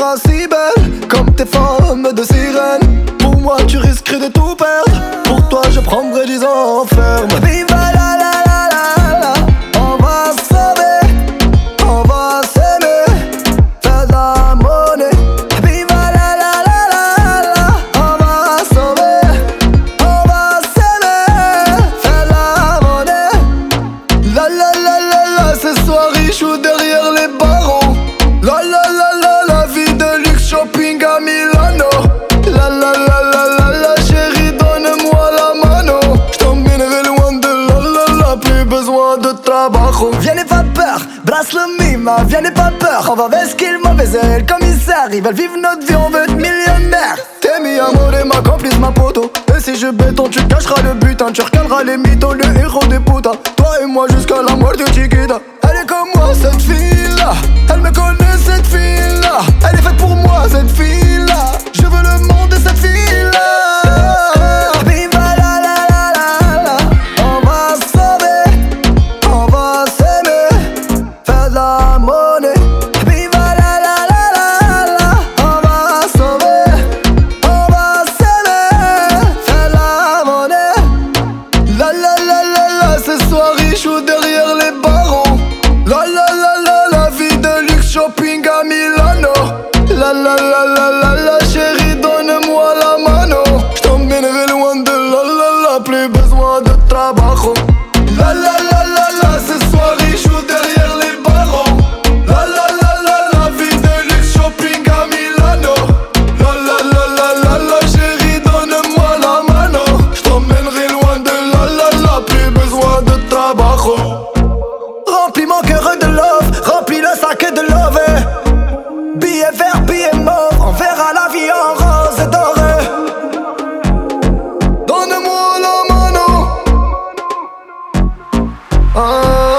seras si belle Comme tes femmes de sirène Pour moi tu risquerais de tout perdre Pour toi je prendrais des enfermes Viva la la la la la On va s'aimer On va s'aimer Faire de la monnaie Viva la la la la la On va s'aimer On va s'aimer Faire de la monnaie La la la la la Ce soir il joue derrière les barres de trabajo. Viens pas peur, brasse le mima, viens pas peur. On va vesquer le mauvais le commissaire. Ils veulent vivre notre vie, on veut être millionnaire. T'es mi amour et ma complice, ma poteau. Et si je béton, tu cacheras le butin, tu recaleras les mythos, le héros des putas. Toi et moi jusqu'à la mort de Chiquita. Elle est comme moi, cette fille-là. Elle derrière les barreaux. La la la la la vie de luxe shopping à Milano. La la la la la la chérie, donne-moi la mano. J't'emmènerai loin de la la la, plus besoin de trabajo. La la la. heureux de love, remplis le sac de love. Billet vert, billet mauve, on verra la vie en rose dorée. Donne-moi la mano. Ah.